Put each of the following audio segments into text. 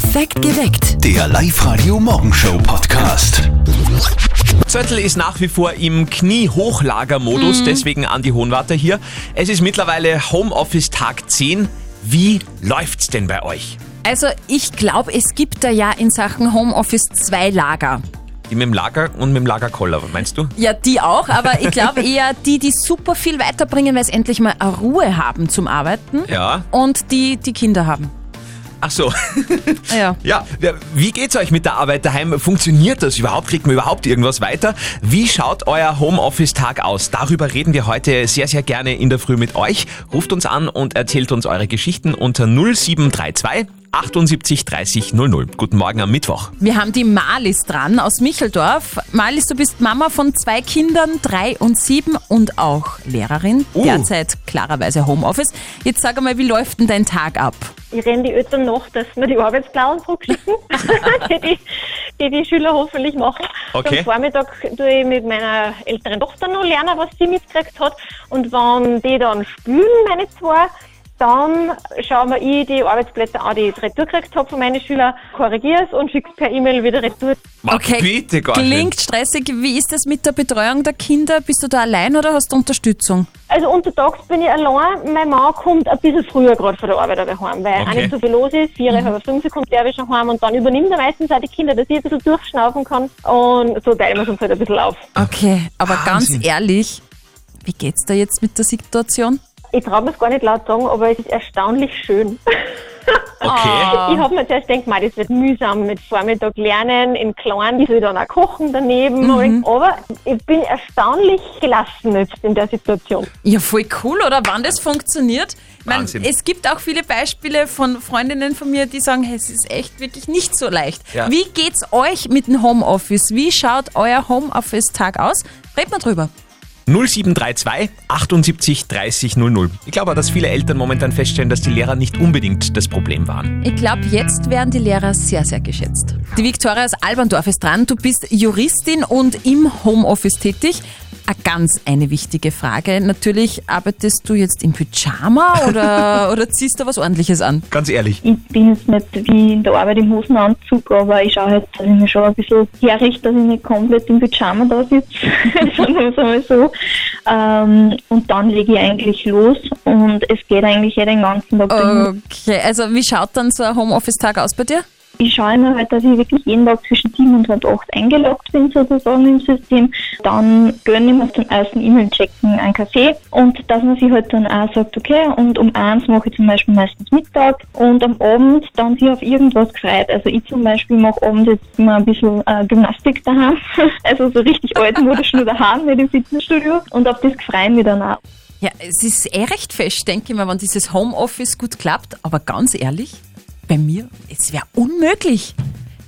Perfekt geweckt. Der Live-Radio-Morgenshow-Podcast. Zettel ist nach wie vor im Knie-Hochlager-Modus, deswegen Andi Hohenwarter hier. Es ist mittlerweile Homeoffice-Tag 10. Wie läuft's denn bei euch? Also ich glaube, es gibt da ja in Sachen Homeoffice zwei Lager. Die mit dem Lager und mit dem Lagerkoller, meinst du? Ja, die auch, aber ich glaube eher die, die super viel weiterbringen, weil sie endlich mal eine Ruhe haben zum Arbeiten Ja. und die, die Kinder haben. Ach so. Ja. Ja, wie geht's euch mit der Arbeit daheim? Funktioniert das überhaupt? Kriegt man überhaupt irgendwas weiter? Wie schaut euer Homeoffice-Tag aus? Darüber reden wir heute sehr, sehr gerne in der Früh mit euch. Ruft uns an und erzählt uns eure Geschichten unter 0732 78 30 00. Guten Morgen am Mittwoch. Wir haben die Malis dran aus Micheldorf. Malis, du bist Mama von zwei Kindern, drei und sieben und auch Lehrerin. Uh. Derzeit klarerweise Homeoffice. Jetzt sag einmal, wie läuft denn dein Tag ab? Ich renne die Eltern nach, dass wir die Arbeitsplanen zurückschicken, die, die, die die Schüler hoffentlich machen. Okay. Am Vormittag tue ich mit meiner älteren Tochter noch lernen, was sie mitgekriegt hat. Und wenn die dann spülen, meine zwei, dann schauen wir ich die Arbeitsplätze an, die ich retour gekriegt habe von meinen Schülern, korrigiere es und schicke es per E-Mail wieder retour. Ma, bitte gar nicht. Klingt stressig. Wie ist das mit der Betreuung der Kinder? Bist du da allein oder hast du Unterstützung? Also untertags bin ich allein. Mein Mann kommt ein bisschen früher gerade von der Arbeit aber heim, weil auch Okay. nicht so viel los ist. Vier, halb fünf kommt der schon heim und dann übernimmt er meistens auch die Kinder, dass ich ein bisschen durchschnaufen kann. Und so teilen wir es uns halt ein bisschen auf. Okay, aber Wahnsinn. ganz ehrlich, wie geht's da jetzt mit der Situation? Ich traue mir es gar nicht laut sagen, aber es ist erstaunlich schön. Okay. Ich habe mir zuerst gedacht, mei, das wird mühsam mit Vormittag lernen, in Kleinen, ich will dann auch kochen daneben. Aber ich bin erstaunlich gelassen jetzt in der Situation. Ja, voll cool, oder? Wann das funktioniert? Ich mein, Wahnsinn. es gibt auch viele Beispiele von Freundinnen von mir, die sagen, hey, es ist echt wirklich nicht so leicht. Ja. Wie geht's euch mit dem Homeoffice? Wie schaut euer Homeoffice-Tag aus? Red mal drüber. 0732 78 30 00. Ich glaube auch, dass viele Eltern momentan feststellen, dass die Lehrer nicht unbedingt das Problem waren. Ich glaube, jetzt werden die Lehrer sehr, sehr geschätzt. Die Viktoria aus Alberndorf ist dran. Du bist Juristin und im Homeoffice tätig. Eine ganz eine wichtige Frage. Natürlich, arbeitest du jetzt im Pyjama oder, oder ziehst du was ordentliches an? Ganz ehrlich. Ich bin jetzt nicht wie in der Arbeit im Hosenanzug, aber ich schaue halt, dass ich mir schon ein bisschen herrichte, dass ich nicht komplett im Pyjama da sitze. Sagen wir es einmal so. Ähm, und dann lege ich eigentlich los und es geht eigentlich ja den ganzen Tag. Okay, also wie schaut dann so ein Homeoffice-Tag aus bei dir? Ich schaue immer halt, dass ich wirklich jeden Tag zwischen 7 und halb 8 eingeloggt bin sozusagen im System. Dann gönne ich mir zum ersten E-Mail-Checken einen Kaffee und dass man sich halt dann auch sagt, okay, und um eins mache ich zum Beispiel meistens Mittag und am Abend dann sich auf irgendwas gefreut. Also ich zum Beispiel mache abends jetzt immer ein bisschen äh, Gymnastik daheim. also so richtig altmodisch nur daheim, nicht im Fitnessstudio. Und auf das freue ich mich dann auch. Ja, es ist eh recht fest, denke ich mal, wenn dieses Homeoffice gut klappt. Aber ganz ehrlich, bei mir, es wäre unmöglich.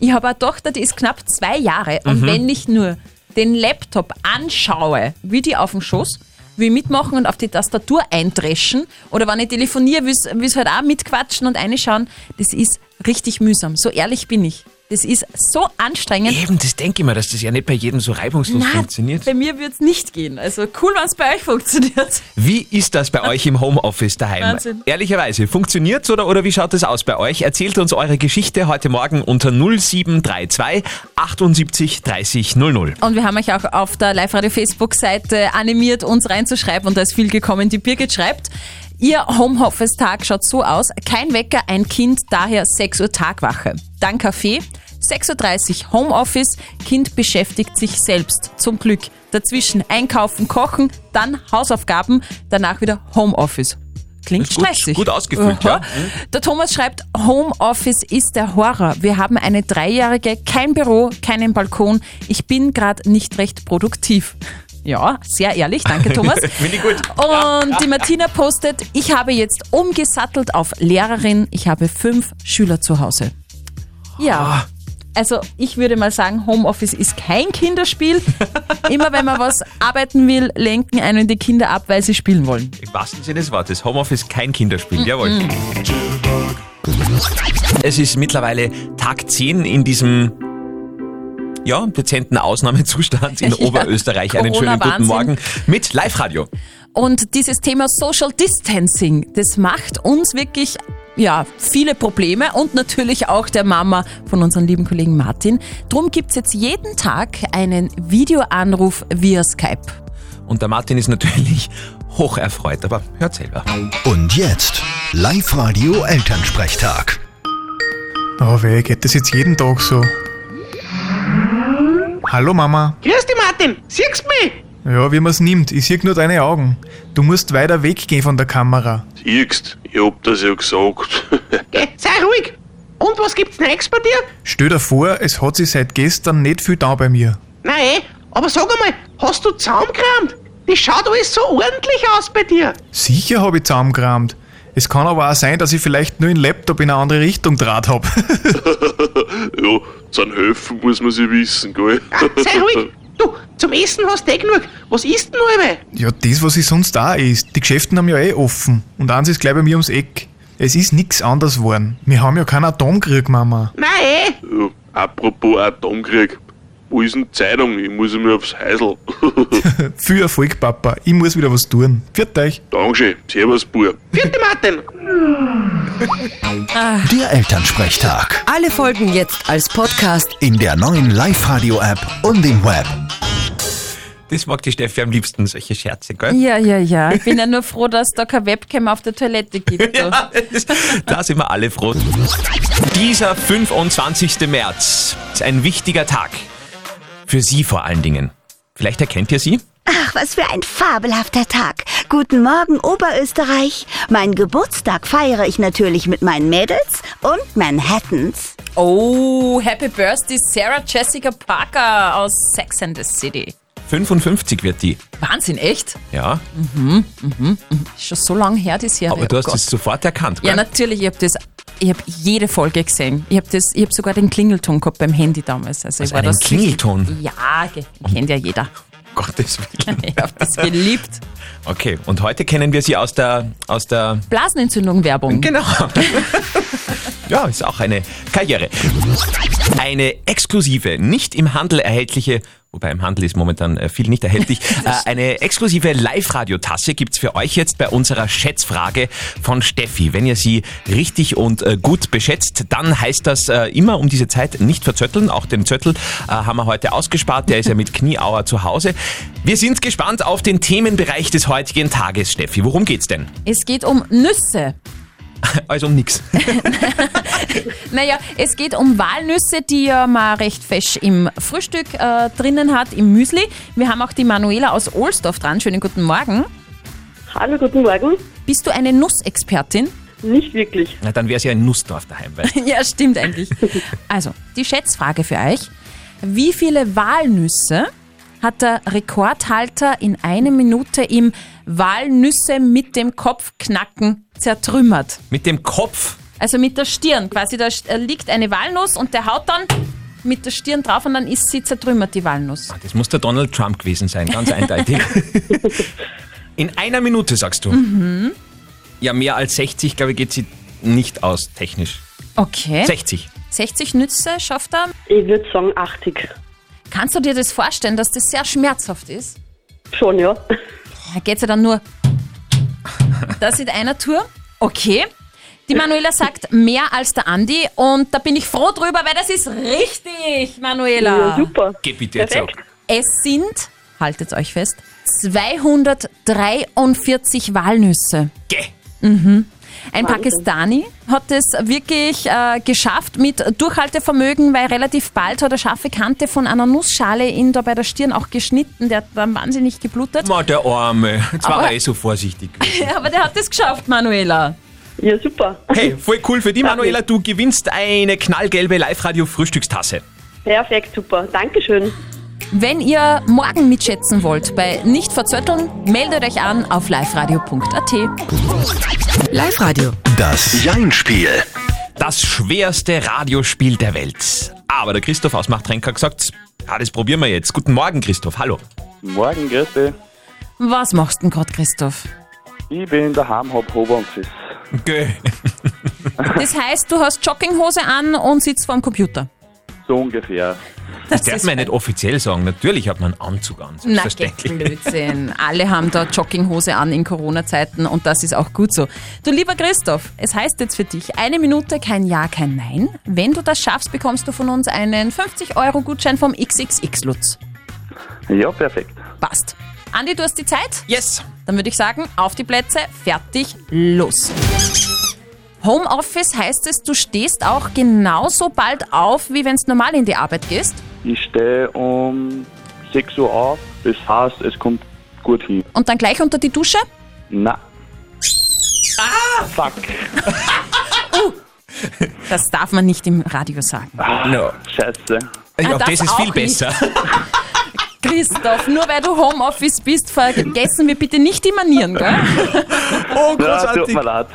Ich habe eine Tochter, die ist knapp zwei Jahre. Und wenn ich nur den Laptop anschaue, wie die auf dem Schoß, will mitmachen und auf die Tastatur eindreschen. Oder wenn ich telefoniere, will es halt auch mitquatschen und reinschauen. Das ist richtig mühsam. So ehrlich bin ich. Das ist so anstrengend. Eben, das denke ich mir, dass das ja nicht bei jedem so reibungslos Nein, funktioniert. Bei mir wird es nicht gehen. Also cool, wenn es bei euch funktioniert. Wie ist das bei euch im Homeoffice daheim? Wahnsinn. Ehrlicherweise, funktioniert's oder, oder wie schaut es aus bei euch? Erzählt uns eure Geschichte heute Morgen unter 0732 78 30 00. Und wir haben euch auch auf der Live-Radio-Facebook-Seite animiert, uns reinzuschreiben und da ist viel gekommen. Die Birgit schreibt, ihr Homeoffice-Tag schaut so aus, kein Wecker, ein Kind, daher 6 Uhr Tagwache. Dann Kaffee, 6.30 Uhr Homeoffice, Kind beschäftigt sich selbst, zum Glück. Dazwischen einkaufen, kochen, dann Hausaufgaben, danach wieder Homeoffice. Klingt Ist gut- stressig. gut ausgefüllt, ja. Der Thomas schreibt, Homeoffice ist der Horror. Wir haben eine Dreijährige, kein Büro, keinen Balkon. Ich bin gerade nicht recht produktiv. Ja, sehr ehrlich, danke Thomas. Finde ich gut. Und die Martina postet, ich habe jetzt umgesattelt auf Lehrerin. Ich habe fünf Schüler zu Hause. Ja. Also ich würde mal sagen, Homeoffice ist kein Kinderspiel. Immer wenn man was arbeiten will, lenken einen die Kinder ab, weil sie spielen wollen. Im wahrsten Sinne des Wortes. Homeoffice kein Kinderspiel. Jawohl. Es ist mittlerweile Tag 10 in diesem ja, dezenten Ausnahmezustand in Ja, Oberösterreich. Einen schönen guten. Morgen mit Live-Radio. Und dieses Thema Social Distancing, das macht uns wirklich ja, viele Probleme und natürlich auch der Mama von unserem lieben Kollegen Martin. Drum gibt's jetzt jeden Tag einen Videoanruf via Skype. Und der Martin ist natürlich hoch erfreut, aber hört selber. Und jetzt Live-Radio Elternsprechtag. Oh weh, geht das jetzt jeden Tag so? Hallo Mama. Grüß dich, Martin. Siehst du mich? Ja, wie man's nimmt, ich sehe nur deine Augen. Du musst weiter weggehen von der Kamera. Siehst, ich hab das ja gesagt. Geh, sei ruhig. Und was gibt's Neues bei dir? Stell dir vor, es hat sich seit gestern nicht viel da bei mir. Nein, eh, aber sag einmal, hast du zusammengekramt? Das schaut alles so ordentlich aus bei dir. Sicher habe ich zusammengekramt. Es kann aber auch sein, dass ich vielleicht nur den Laptop in eine andere Richtung draht hab. ja, zum Helfen muss man sich wissen, gell? Ah, sei ruhig. Du, zum Essen hast du eh genug. Was isst denn einmal? ja, das, was ich sonst da ist. Die Geschäfte haben ja eh offen. Und eins ist gleich bei mir ums Eck. Es ist nix anders geworden. Wir haben ja keinen Atomkrieg, Mama. Nein, eh. Ja, apropos Atomkrieg. Wo ist denn Zeitung? Ich muss einmal aufs Häusl. Viel Erfolg, Papa. Ich muss wieder was tun. Viert euch. Dankeschön. Servus, Bub. Vierte Martin. Der Elternsprechtag. Alle Folgen jetzt als Podcast. In der neuen Live-Radio-App und im Web. Das mag die Steffi am liebsten, solche Scherze, gell? Ja, ja, ja. Ich bin ja nur froh, dass da keine Webcam auf der Toilette gibt. Ja, da sind wir alle froh. Dieser 25. März ist ein wichtiger Tag. Für Sie vor allen Dingen. Vielleicht erkennt ihr sie? Ach, was für ein fabelhafter Tag. Guten Morgen, Oberösterreich. Meinen Geburtstag feiere ich natürlich mit meinen Mädels und Manhattans. Oh, Happy Birthday Sarah Jessica Parker aus Sex and the City. 55 wird die. Wahnsinn, echt? Ja, Ist schon so lange her, das Serie. aber du Oh hast es sofort erkannt, gell? Ja, natürlich, ich habe das, ich habe jede Folge gesehen. Ich habe das, habe sogar den Klingelton gehabt beim Handy damals. Also ich Was, einen Klingelton? Ja, kennt ja jeder. Gottes Willen. Ich habe das geliebt. Okay, und heute kennen wir sie aus der, aus der, Blasenentzündung Werbung. genau. ja, ist auch eine Karriere. Eine exklusive, nicht im Handel erhältliche, wobei im Handel ist momentan äh, viel nicht erhältlich, äh, eine exklusive Live-Radio-Tasse gibt's für euch jetzt bei unserer Schätzfrage von Steffi. Wenn ihr sie richtig und äh, gut beschätzt, dann heißt das immer um diese Zeit nicht verzötteln. Auch den Zöttel haben wir heute ausgespart, der ist ja mit Knieauer zu Hause. Wir sind gespannt auf den Themenbereich des heutigen Tages, Steffi. Worum geht's denn? Es geht um Nüsse. Also nix. Naja, es geht um Walnüsse, die ja man recht fesch im Frühstück äh, drinnen hat, im Müsli. Wir haben auch die Manuela aus Ohlsdorf dran. Schönen guten Morgen. Hallo, guten Morgen. Bist du eine Nussexpertin? Nicht wirklich. Na, dann wär's ja in Nussdorf daheim. Weil Ja, stimmt eigentlich. Also, die Schätzfrage für euch. Wie viele Walnüsse hat der Rekordhalter in einer Minute im Walnüsse mit dem Kopf knacken zertrümmert? mit dem Kopf. Also mit der Stirn quasi. Da äh, liegt eine Walnuss und der haut dann mit der Stirn drauf und dann ist sie zertrümmert, die Walnuss. Das muss der Donald Trump gewesen sein, ganz eindeutig. In einer Minute, sagst du? Ja, mehr als 60, glaube ich, geht sie nicht aus, technisch. Okay. 60. 60 Nüsse schafft er. Ich würde sagen 80. Kannst du dir das vorstellen, dass das sehr schmerzhaft ist? Schon, ja. Da geht's ja dann nur das in einer Tour. Okay. Die Manuela sagt mehr als der Andi und da bin ich froh drüber, weil das ist richtig, Manuela. Ja, super. Geh bitte jetzt Perfekt. ab. Es sind, haltet euch fest, 243 Walnüsse. Geh. Ein Pakistani hat es wirklich äh, geschafft mit Durchhaltevermögen, weil relativ bald hat er scharfe Kante von einer Nussschale ihn da bei der Stirn auch geschnitten. Der hat dann wahnsinnig geblutet. Ma, der Arme. Jetzt war Aber- er eh so vorsichtig. Aber der hat es geschafft, Manuela. Ja, super. Hey, voll cool für die, Manuela. Du gewinnst eine knallgelbe Live-Radio-Frühstückstasse. Perfekt, super. Dankeschön. Wenn ihr morgen mitschätzen wollt bei Nicht verzötteln, meldet euch an auf liveradio.at. Live-Radio. Das Jein-Spiel. Das schwerste Radiospiel der Welt. Aber der Christoph aus Machtrenk hat gesagt, ja, das probieren wir jetzt. Guten Morgen, Christoph. Hallo. Morgen, grüß dich. Was machst du denn gerade, Christoph? Ich bin daheim, hab Homeoffice. Gö. Das heißt, du hast Jogginghose an und sitzt vorm Computer. So ungefähr. Das darf man ja nicht offiziell sagen. Natürlich hat man einen Anzug an. Na, Selbstverständlich. geh Blödsinn. Alle haben da Jogginghose an in Corona-Zeiten und das ist auch gut so. Du lieber Christoph, es heißt jetzt für dich eine Minute kein Ja, kein Nein. Wenn du das schaffst, bekommst du von uns einen 50-Euro-Gutschein vom XXX-Lutz. Ja, perfekt. Passt. Andi, du hast die Zeit? Yes. Dann würde ich sagen, auf die Plätze, fertig, los. Homeoffice heißt es, du stehst auch genauso bald auf, wie wenn es normal in die Arbeit gehst. Ich stehe um 6 Uhr auf. Das heißt, es kommt gut hin. Und dann gleich unter die Dusche? Na. Ah! Fuck. Das darf man nicht im Radio sagen. No. Scheiße. Ja, Ah, das, das ist viel besser. Christoph, nur weil du Homeoffice bist, vergessen wir bitte nicht die Manieren, gell? Oh, Ja, tut großartig. mir leid.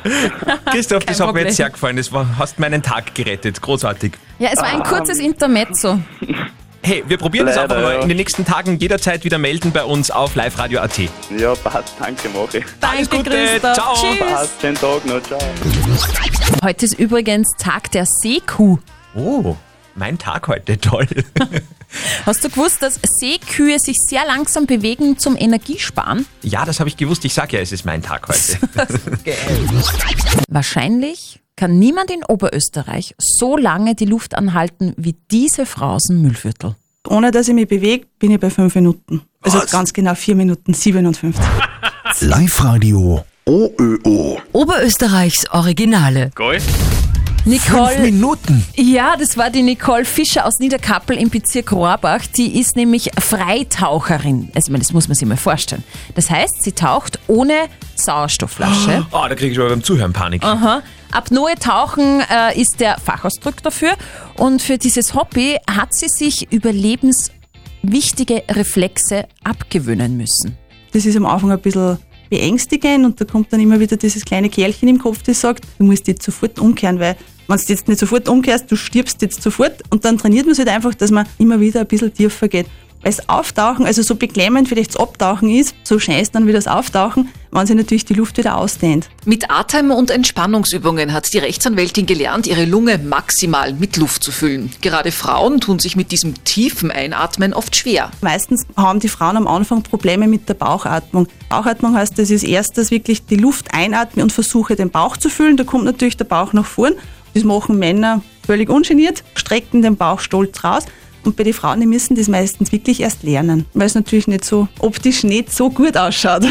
Christoph, das Kein hat mir jetzt sehr gefallen. Das war, hast meinen Tag gerettet. Großartig. Ja, es war ein kurzes Intermezzo. Hey, wir probieren das Leider, einfach mal ja. in den nächsten Tagen jederzeit wieder melden bei uns auf liveradio.at. Ja, passt. Danke, mache ich. Alles Danke, Gute. Christoph. Ciao. Tschüss. Passt. Schönen Tag noch. Ciao. Heute ist übrigens Tag der Seekuh. Oh, mein Tag heute. Toll. Hast du gewusst, dass Seekühe sich sehr langsam bewegen zum Energiesparen? Ja, das habe ich gewusst. Ich sag ja, es ist mein Tag heute. Wahrscheinlich kann niemand in Oberösterreich so lange die Luft anhalten wie diese Frau aus dem Müllviertel. Ohne dass ich mich bewege, bin ich bei fünf Minuten. Also ganz genau vier Minuten 57. Live-Radio OÖO. Oberösterreichs Originale. Geil. Nicole. Fünf Minuten. Ja, das war die Nicole Fischer aus Niederkappel im Bezirk Rohrbach. Die ist nämlich Freitaucherin. Also, ich meine, das muss man sich mal vorstellen. Das heißt, sie taucht ohne Sauerstoffflasche. Oh, da kriege ich aber beim Zuhören Panik. Aha. Apnoe tauchen äh, ist der Fachausdruck dafür. Und für dieses Hobby hat sie sich überlebenswichtige Reflexe abgewöhnen müssen. Das ist am Anfang ein bisschen beängstigend und da kommt dann immer wieder dieses kleine Kerlchen im Kopf, das sagt, du musst jetzt sofort umkehren, weil wenn du jetzt nicht sofort umkehrst, du stirbst jetzt sofort und dann trainiert man sich halt einfach, dass man immer wieder ein bisschen tiefer geht. Das Auftauchen, also so beklemmend vielleicht das Abtauchen ist, so schön ist dann wie das Auftauchen, wenn sich natürlich die Luft wieder ausdehnt. Mit Atem- und Entspannungsübungen hat die Rechtsanwältin gelernt, ihre Lunge maximal mit Luft zu füllen. Gerade Frauen tun sich mit diesem tiefen Einatmen oft schwer. Meistens haben die Frauen am Anfang Probleme mit der Bauchatmung. Bauchatmung heißt, das ist erstes wirklich die Luft einatmen und versuche den Bauch zu füllen. Da kommt natürlich der Bauch nach vorn. Das machen Männer völlig ungeniert, strecken den Bauch stolz raus. Und bei den Frauen, die müssen das meistens wirklich erst lernen, weil es natürlich nicht so optisch nicht so gut ausschaut.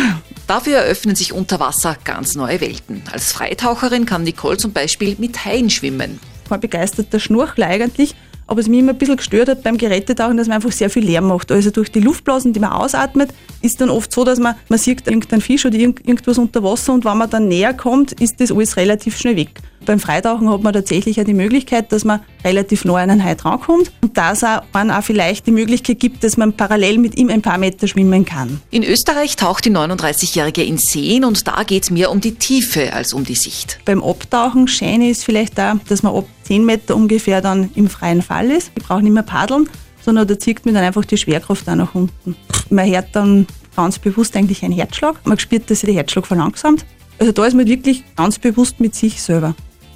Dafür eröffnen sich unter Wasser ganz neue Welten. Als Freitaucherin kann Nicole zum Beispiel mit Haien schwimmen. Kein begeisterter Schnorchler eigentlich, aber es mich immer ein bisschen gestört hat beim Gerätetauchen, dass man einfach sehr viel Lärm macht. Also durch die Luftblasen, die man ausatmet, ist dann oft so, dass man, man sieht irgendeinen Fisch oder irgend, irgendwas unter Wasser und wenn man dann näher kommt, ist das alles relativ schnell weg. Beim Freitauchen hat man tatsächlich auch die Möglichkeit, dass man relativ nah an einen Hai drankommt und dass auch, man auch vielleicht die Möglichkeit gibt, dass man parallel mit ihm ein paar Meter schwimmen kann. In Österreich taucht die 39-Jährige in Seen und da geht es mehr um die Tiefe als um die Sicht. Beim Abtauchen schön ist vielleicht auch, dass man ab 10 Meter ungefähr dann im freien Fall ist. Ich brauche nicht mehr paddeln, sondern da zieht mir dann einfach die Schwerkraft auch nach unten. Man hört dann ganz bewusst eigentlich einen Herzschlag. Man spürt, dass sich der Herzschlag verlangsamt. Also da ist man wirklich ganz bewusst mit sich selber.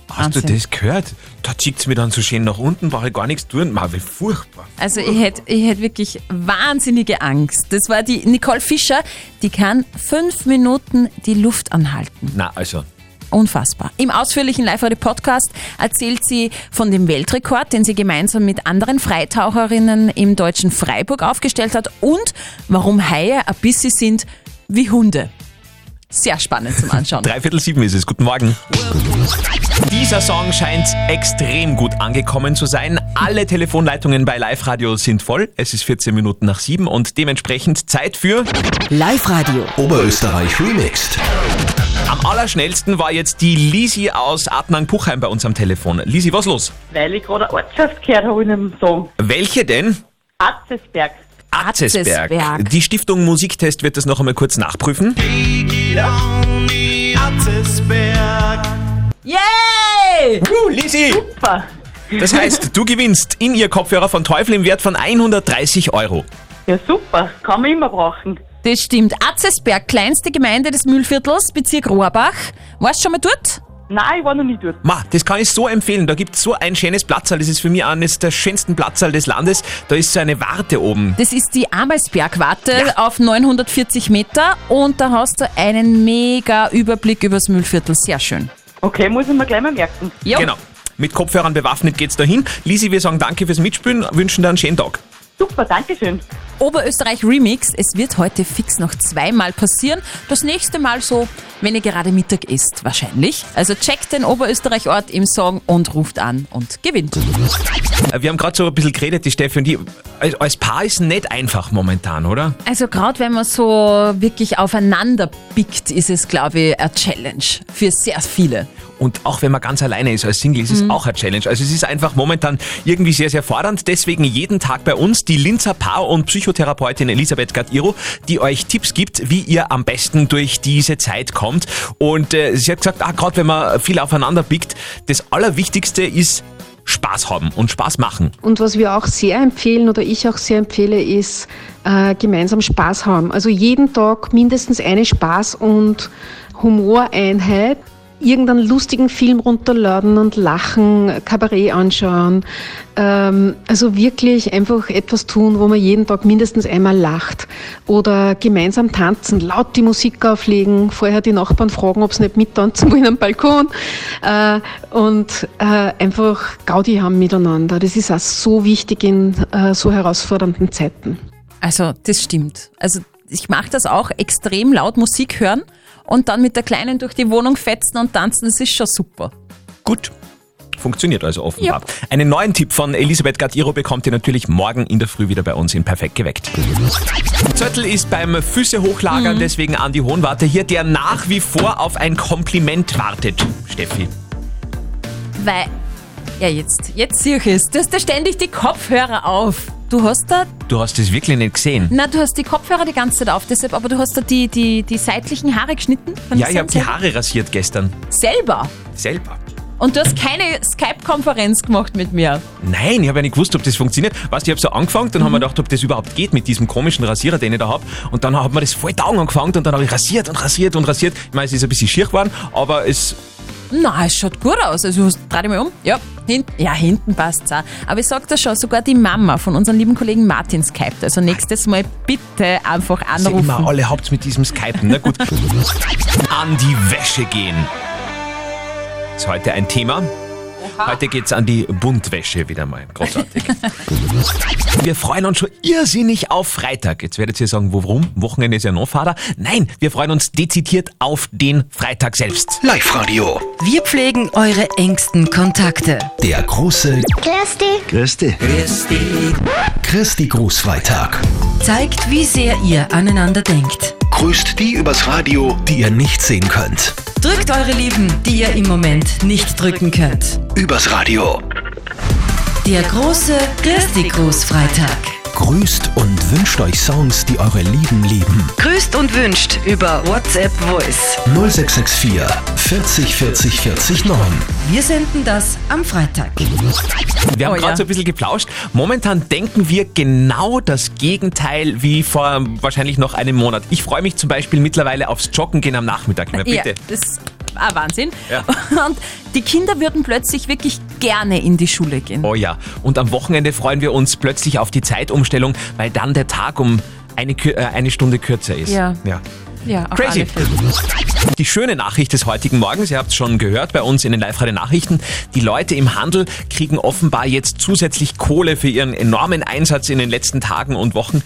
Hast du das gehört? Da zieht es mir dann so schön nach unten, brauche ich gar nichts tun. Ma, wie furchtbar. Also ich hätte ich hätt wirklich wahnsinnige Angst. Das war die Nicole Fischer, die kann fünf Minuten die Luft anhalten. Na, also. Unfassbar. Im ausführlichen Live-Radio-Podcast erzählt sie von dem Weltrekord, den sie gemeinsam mit anderen Freitaucherinnen im deutschen Freiburg aufgestellt hat und warum Haie ein bisschen sind wie Hunde. Sehr spannend zum Anschauen. Dreiviertel sieben ist es. Guten Morgen. Dieser Song scheint extrem gut angekommen zu sein. Alle Telefonleitungen bei Live Radio sind voll. Es ist 14 Minuten nach sieben und dementsprechend Zeit für Live-Radio. Oberösterreich remixed. Am allerschnellsten war jetzt die Lisi aus Adnang-Puchheim bei uns am Telefon. Lisi, was los? Weil ich gerade Ortschaft gehört habe in einem Song. Welche denn? Atzesberg. Atzesberg. Atzesberg. Die Stiftung Musiktest wird das noch einmal kurz nachprüfen. Yay! Uh, Lisi! Super! Das heißt, du gewinnst in ihr Kopfhörer von Teufel im Wert von 130 Euro. Ja, super. Kann man immer brauchen. Das stimmt. Atzesberg, kleinste Gemeinde des Mühlviertels, Bezirk Rohrbach. Warst du schon mal dort? Nein, ich war noch nie dort. Ma, das kann ich so empfehlen. Da gibt es so ein schönes Platzsaal. Das ist für mich eines der schönsten Platzsaal des Landes. Da ist so eine Warte oben. Das ist die Amersbergwarte auf 940 Meter und da hast du einen mega Überblick übers Müllviertel. Sehr schön. Okay, muss ich mir gleich mal merken. Jo. Genau. Mit Kopfhörern bewaffnet geht's dahin. Lisi, wir sagen danke fürs Mitspielen, wünschen dir einen schönen Tag. Super, danke schön. Oberösterreich Remix. Es wird heute fix noch zweimal passieren. Das nächste Mal so, wenn ihr gerade Mittag isst, wahrscheinlich. Also checkt den Oberösterreich-Ort im Song und ruft an und gewinnt. Äh, Wir haben gerade so ein bisschen geredet, die Steffi und die. Als Paar ist nicht einfach momentan, oder? Also gerade wenn man so wirklich aufeinander pickt, ist es, glaube ich, eine Challenge für sehr viele. Und auch wenn man ganz alleine ist als Single, ist es Mhm. auch eine Challenge. Also es ist einfach momentan irgendwie sehr, sehr fordernd. Deswegen jeden Tag bei uns die Linzer Paar- und Psychotherapeutin Elisabeth Gadiro, die euch Tipps gibt, wie ihr am besten durch diese Zeit kommt. Und äh, sie hat gesagt, ah, gerade wenn man viel aufeinander pickt, das Allerwichtigste ist Spaß haben und Spaß machen. Und was wir auch sehr empfehlen oder ich auch sehr empfehle, ist äh, gemeinsam Spaß haben. Also jeden Tag mindestens eine Spaß- und Humoreinheit. Irgendeinen lustigen Film runterladen und lachen, Kabarett anschauen. Ähm, also wirklich einfach etwas tun, wo man jeden Tag mindestens einmal lacht. Oder gemeinsam tanzen, laut die Musik auflegen, vorher die Nachbarn fragen, ob sie nicht mittanzen wollen am Balkon. Äh, und äh, einfach Gaudi haben miteinander. Das ist auch so wichtig in äh, so herausfordernden Zeiten. Also das stimmt. Also ich mache das auch extrem laut Musik hören und dann mit der Kleinen durch die Wohnung fetzen und tanzen. Das ist schon super. Gut. Funktioniert also offenbar. Einen neuen Tipp von Elisabeth Gadiro bekommt ihr natürlich morgen in der Früh wieder bei uns in Perfekt geweckt. Zöttl ist beim Füße hochlagern, Mhm. deswegen Andi Hohenwarte hier, der nach wie vor auf ein Kompliment wartet. Steffi. Weil, ja jetzt, jetzt sehe ich es. Du hast da ständig die Kopfhörer auf. Du hast da, Du hast es wirklich nicht gesehen. na du hast die Kopfhörer die ganze Zeit auf, deshalb, aber du hast da die, die, die seitlichen Haare geschnitten. Ja, das ich habe die Haare rasiert gestern. Selber. Selber. Und du hast keine Skype-Konferenz gemacht mit mir. Nein, ich habe ja nicht gewusst, ob das funktioniert. Weißt du, ich habe so angefangen, dann haben Mhm. wir gedacht, ob das überhaupt geht mit diesem komischen Rasierer, den ich da habe. Und dann hat mir das voll Taugen angefangen und dann habe ich rasiert und rasiert und rasiert. Ich meine, es ist ein bisschen schier geworden, aber es Na, es schaut gut aus. Also, dreh dich mal um. Ja, hinten, ja, hinten passt's auch. Aber ich sag das schon, sogar die Mama von unserem lieben Kollegen Martin skypt. Also nächstes Mal bitte einfach anrufen. immer alle haupt's mit diesem Skypen. Na gut. an die Wäsche gehen. Ist heute ein Thema. Heute geht's an die Buntwäsche wieder mal. Großartig. wir freuen uns schon irrsinnig auf Freitag. Jetzt werdet ihr sagen, warum? Wochenende ist ja noch Vater. Nein, wir freuen uns dezidiert auf den Freitag selbst. Live-Radio. Wir pflegen eure engsten Kontakte. Der große Christi. Christi. Christi. Christi Grußfreitag. Zeigt, wie sehr ihr aneinander denkt. Grüßt die übers Radio, die ihr nicht sehen könnt. Drückt eure Lieben, die ihr im Moment nicht drücken könnt. Übers Radio. Der große Christi Großfreitag. Grüßt und wünscht euch Songs, die eure Lieben lieben. Grüßt und wünscht über WhatsApp Voice. 0664 40 40 40 9. Wir senden das am Freitag. Wir haben Oh gerade ja. so ein bisschen geplauscht. Momentan denken wir genau das Gegenteil wie vor wahrscheinlich noch einem Monat. Ich freue mich zum Beispiel mittlerweile aufs Joggen gehen am Nachmittag. Na, bitte. Ja, ein Wahnsinn. Ja. Und die Kinder würden plötzlich wirklich gerne in die Schule gehen. Oh ja. Und am Wochenende freuen wir uns plötzlich auf die Zeitumstellung, weil dann der Tag um eine, äh, eine Stunde kürzer ist. Ja. ja. Ja, Crazy. Die schöne Nachricht des heutigen Morgens, ihr habt es schon gehört bei uns in den live nachrichten die Leute im Handel kriegen offenbar jetzt zusätzlich Kohle für ihren enormen Einsatz in den letzten Tagen und Wochen.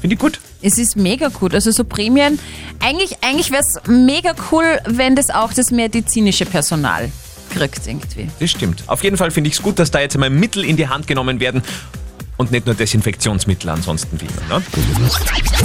Finde ich gut. Es ist mega gut. Also so Prämien. Eigentlich, eigentlich wäre es mega cool, wenn das auch das medizinische Personal kriegt irgendwie. Das stimmt. Auf jeden Fall finde ich es gut, dass da jetzt einmal Mittel in die Hand genommen werden und nicht nur Desinfektionsmittel ansonsten wie immer. Ne?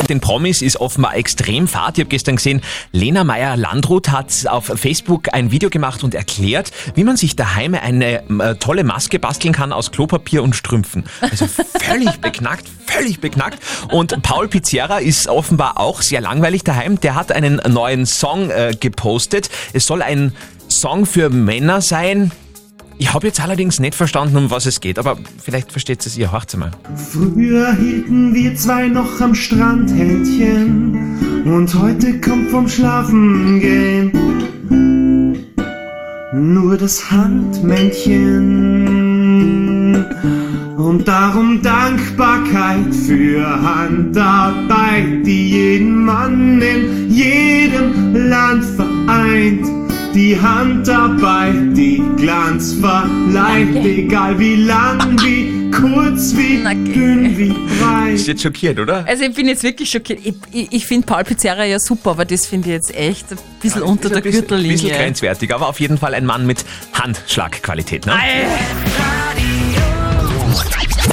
Den Promis ist offenbar extrem fad. Ich habe gestern gesehen, Lena Meyer-Landrut hat auf Facebook ein Video gemacht und erklärt, wie man sich daheim eine äh, tolle Maske basteln kann aus Klopapier und Strümpfen. Also völlig beknackt, völlig beknackt. Und Paul Pizzerra ist offenbar auch sehr langweilig daheim. Der hat einen neuen Song äh, gepostet. Es soll ein Song für Männer sein. Ich habe jetzt allerdings nicht verstanden, um was es geht, aber vielleicht versteht es ihr. Hört's mal. Früher hielten wir zwei noch am Strand Händchen und heute kommt vom Schlafen gehen nur das Handmännchen. Und darum Dankbarkeit für Handarbeit, die jeden Mann in jedem Land vereint. Die Handarbeit, die Glanz verleiht, egal wie lang, wie kurz, wie dünn, wie breit. Ist jetzt schockiert, oder? Also ich bin jetzt wirklich schockiert. Ich, ich, ich finde Paul Pizarra ja super, aber das finde ich jetzt echt ein bisschen unter der Ein bisschen, Gürtellinie. bisschen grenzwertig, aber auf jeden Fall ein Mann mit Handschlagqualität. Ne?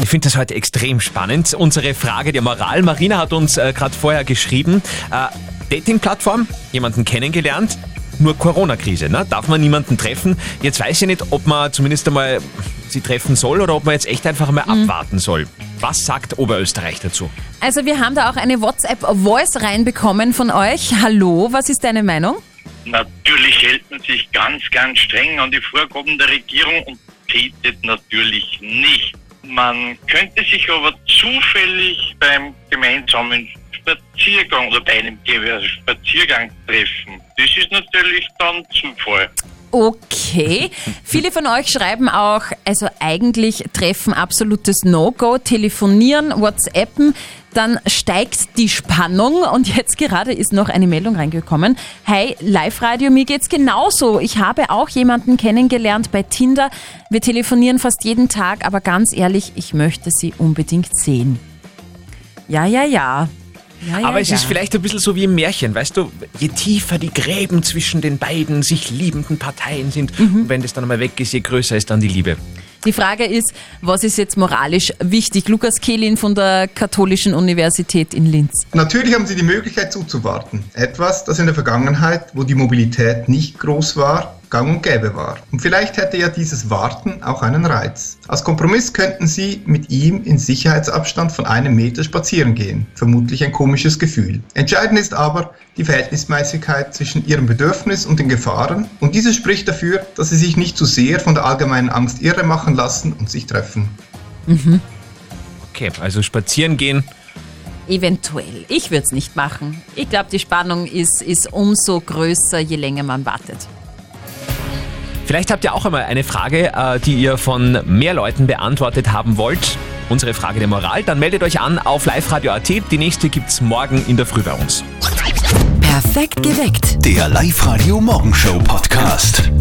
Ich finde das heute extrem spannend. Unsere Frage der Moral. Marina hat uns äh, gerade vorher geschrieben. Äh, Dating-Plattform, jemanden kennengelernt, nur Corona-Krise. Ne? Darf man niemanden treffen? Jetzt weiß ich nicht, ob man zumindest einmal sie treffen soll oder ob man jetzt echt einfach mal abwarten soll. Was sagt Oberösterreich dazu? Also wir haben da auch eine WhatsApp-Voice reinbekommen von euch. Hallo, was ist deine Meinung? Natürlich hält man sich ganz, ganz streng an die Vorgaben der Regierung und tätet natürlich nicht. Man könnte sich aber zufällig beim gemeinsamen Spaziergang oder bei einem Spaziergang treffen. Das ist natürlich dann Zufall. Okay. Viele von euch schreiben auch, also eigentlich treffen absolutes No-Go, telefonieren, WhatsAppen, dann steigt die Spannung und jetzt gerade ist noch eine Meldung reingekommen. Hey, Live-Radio, mir geht's genauso. Ich habe auch jemanden kennengelernt bei Tinder. Wir telefonieren fast jeden Tag, aber ganz ehrlich, ich möchte sie unbedingt sehen. Ja, ja, ja. Ja, ja, Aber es ja. ist vielleicht ein bisschen so wie im Märchen, weißt du, je tiefer die Gräben zwischen den beiden sich liebenden Parteien sind, Mhm. und wenn das dann einmal weg ist, je größer ist dann die Liebe. Die Frage ist, was ist jetzt moralisch wichtig? Lukas Kehlin von der Katholischen Universität in Linz. Natürlich haben Sie die Möglichkeit zuzuwarten. Etwas, das in der Vergangenheit, wo die Mobilität nicht groß war, gang und gäbe war. Und vielleicht hätte ja dieses Warten auch einen Reiz. Als Kompromiss könnten Sie mit ihm in Sicherheitsabstand von einem Meter spazieren gehen. Vermutlich ein komisches Gefühl. Entscheidend ist aber die Verhältnismäßigkeit zwischen Ihrem Bedürfnis und den Gefahren. Und dieses spricht dafür, dass Sie sich nicht zu sehr von der allgemeinen Angst irre machen lassen und sich treffen. Mhm. Okay, also spazieren gehen. Eventuell. Ich würde es nicht machen. Ich glaube, die Spannung ist, ist umso größer, je länger man wartet. Vielleicht habt ihr auch einmal eine Frage, äh, die ihr von mehr Leuten beantwortet haben wollt. Unsere Frage der Moral. Dann meldet euch an auf liveradio.at. Die nächste gibt's morgen in der Früh bei uns. Perfekt geweckt. Der Live-Radio Morgenshow Podcast.